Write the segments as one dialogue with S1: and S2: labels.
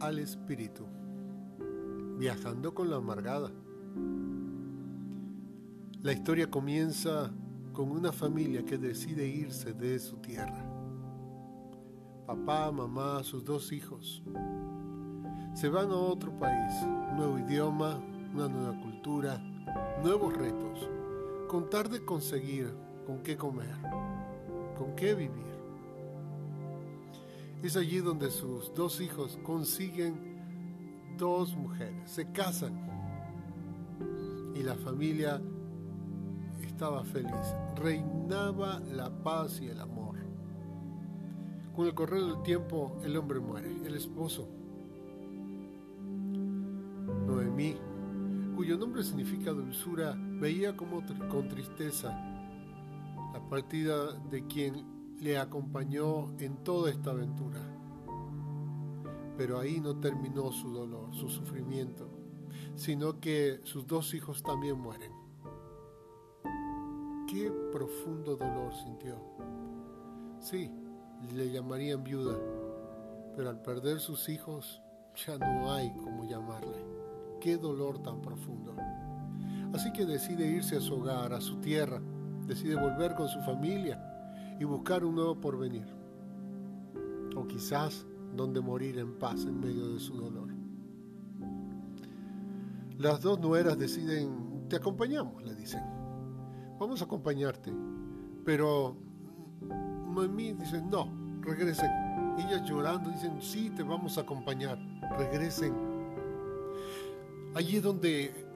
S1: Al Espíritu. Viajando con la amargada. La historia comienza con una familia que decide irse de su tierra. Papá, mamá, sus dos hijos. Se van a otro país, nuevo idioma, una nueva cultura, nuevos retos, contar de conseguir con qué comer, con qué vivir. Es allí donde sus dos hijos consiguen dos mujeres, se casan y la familia estaba feliz, reinaba la paz y el amor. Con el correr del tiempo el hombre muere, el esposo. Noemí, cuyo nombre significa dulzura, veía como con tristeza la partida de quien le acompañó en toda esta aventura. Pero ahí no terminó su dolor, su sufrimiento, sino que sus dos hijos también mueren. Qué profundo dolor sintió. Sí, le llamarían viuda, pero al perder sus hijos ya no hay como llamarle. Qué dolor tan profundo. Así que decide irse a su hogar, a su tierra, decide volver con su familia y buscar un nuevo porvenir. O quizás donde morir en paz en medio de su dolor. Las dos nueras deciden, te acompañamos, le dicen. Vamos a acompañarte. Pero Noemí dice, no, regresen. Ellas llorando dicen, sí, te vamos a acompañar, regresen. Allí es donde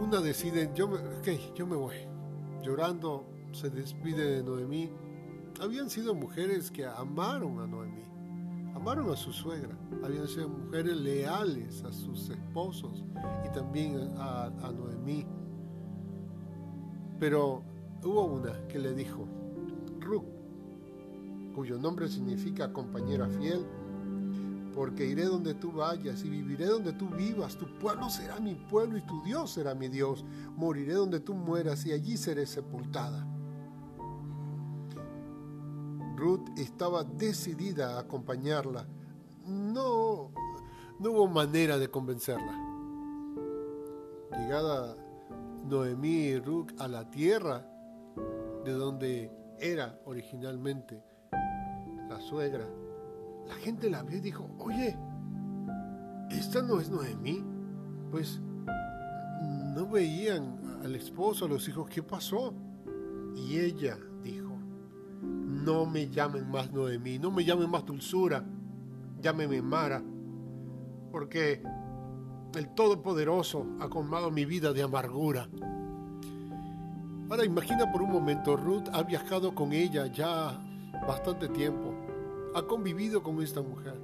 S1: una decide, yo me, ok, yo me voy. Llorando, se despide de Noemí, habían sido mujeres que amaron a Noemí, amaron a su suegra, habían sido mujeres leales a sus esposos y también a, Noemí. Pero hubo una que le dijo, Ruth, cuyo nombre significa compañera fiel, porque iré donde tú vayas y viviré donde tú vivas. Tu pueblo será mi pueblo y tu Dios será mi Dios. Moriré donde tú mueras y allí seré sepultada. Ruth estaba decidida a acompañarla. No, no hubo manera de convencerla. Llegada Noemí y Ruth a la tierra de donde era originalmente la suegra, la gente la vio y dijo, oye, ¿esta no es Noemí? Pues no veían al esposo, a los hijos, ¿qué pasó? Y ella no me llamen más Noemí, no me llamen más Dulzura, llámeme Mara, porque el Todopoderoso ha colmado mi vida de amargura. Ahora imagina por un momento, Ruth ha viajado con ella ya bastante tiempo, ha convivido con esta mujer,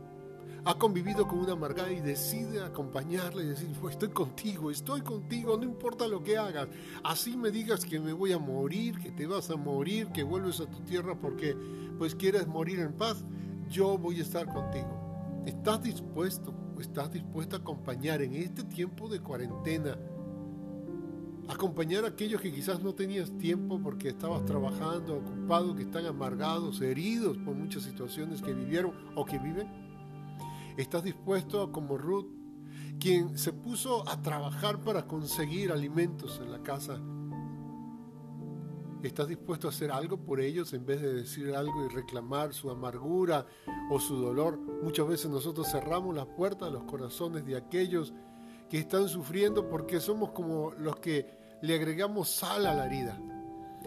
S1: ha convivido con una amargada y decide acompañarla y decir, estoy contigo, estoy contigo, no importa lo que hagas, así me digas que me voy a morir, que te vas a morir, que vuelves a tu tierra porque pues quieres morir en paz, yo voy a estar contigo. ¿Estás dispuesto estás dispuesta a acompañar en este tiempo de cuarentena? Acompañar a aquellos que quizás no tenías tiempo porque estabas trabajando, ocupado, que están amargados, heridos por muchas situaciones que vivieron o que viven. ¿Estás dispuesto como Ruth, quien se puso a trabajar para conseguir alimentos en la casa? ¿Estás dispuesto a hacer algo por ellos en vez de decir algo y reclamar su amargura o su dolor? Muchas veces nosotros cerramos las puertas a los corazones de aquellos que están sufriendo porque somos como los que le agregamos sal a la herida.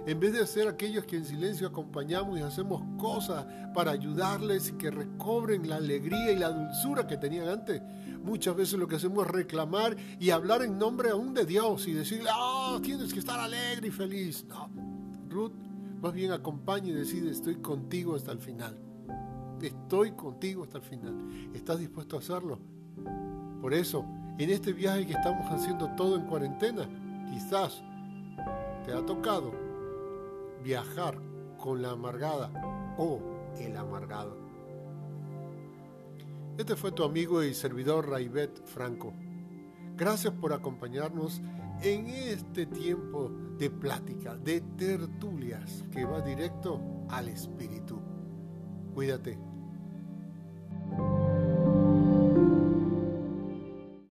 S1: En vez de ser aquellos que en silencio acompañamos y hacemos cosas para ayudarles y que recobren la alegría y la dulzura que tenían antes, muchas veces lo que hacemos es reclamar y hablar en nombre aún de Dios y decirle, ah, tienes que estar alegre y feliz. No, Ruth más bien acompaña y decide, estoy contigo hasta el final. Estoy contigo hasta el final. ¿Estás dispuesto a hacerlo? Por eso, en este viaje que estamos haciendo todo en cuarentena, quizás te ha tocado viajar con la amargada o el amargado. Este fue tu amigo y servidor Raibet Franco. Gracias por acompañarnos en este tiempo de plática, de tertulias, que va directo al espíritu. Cuídate.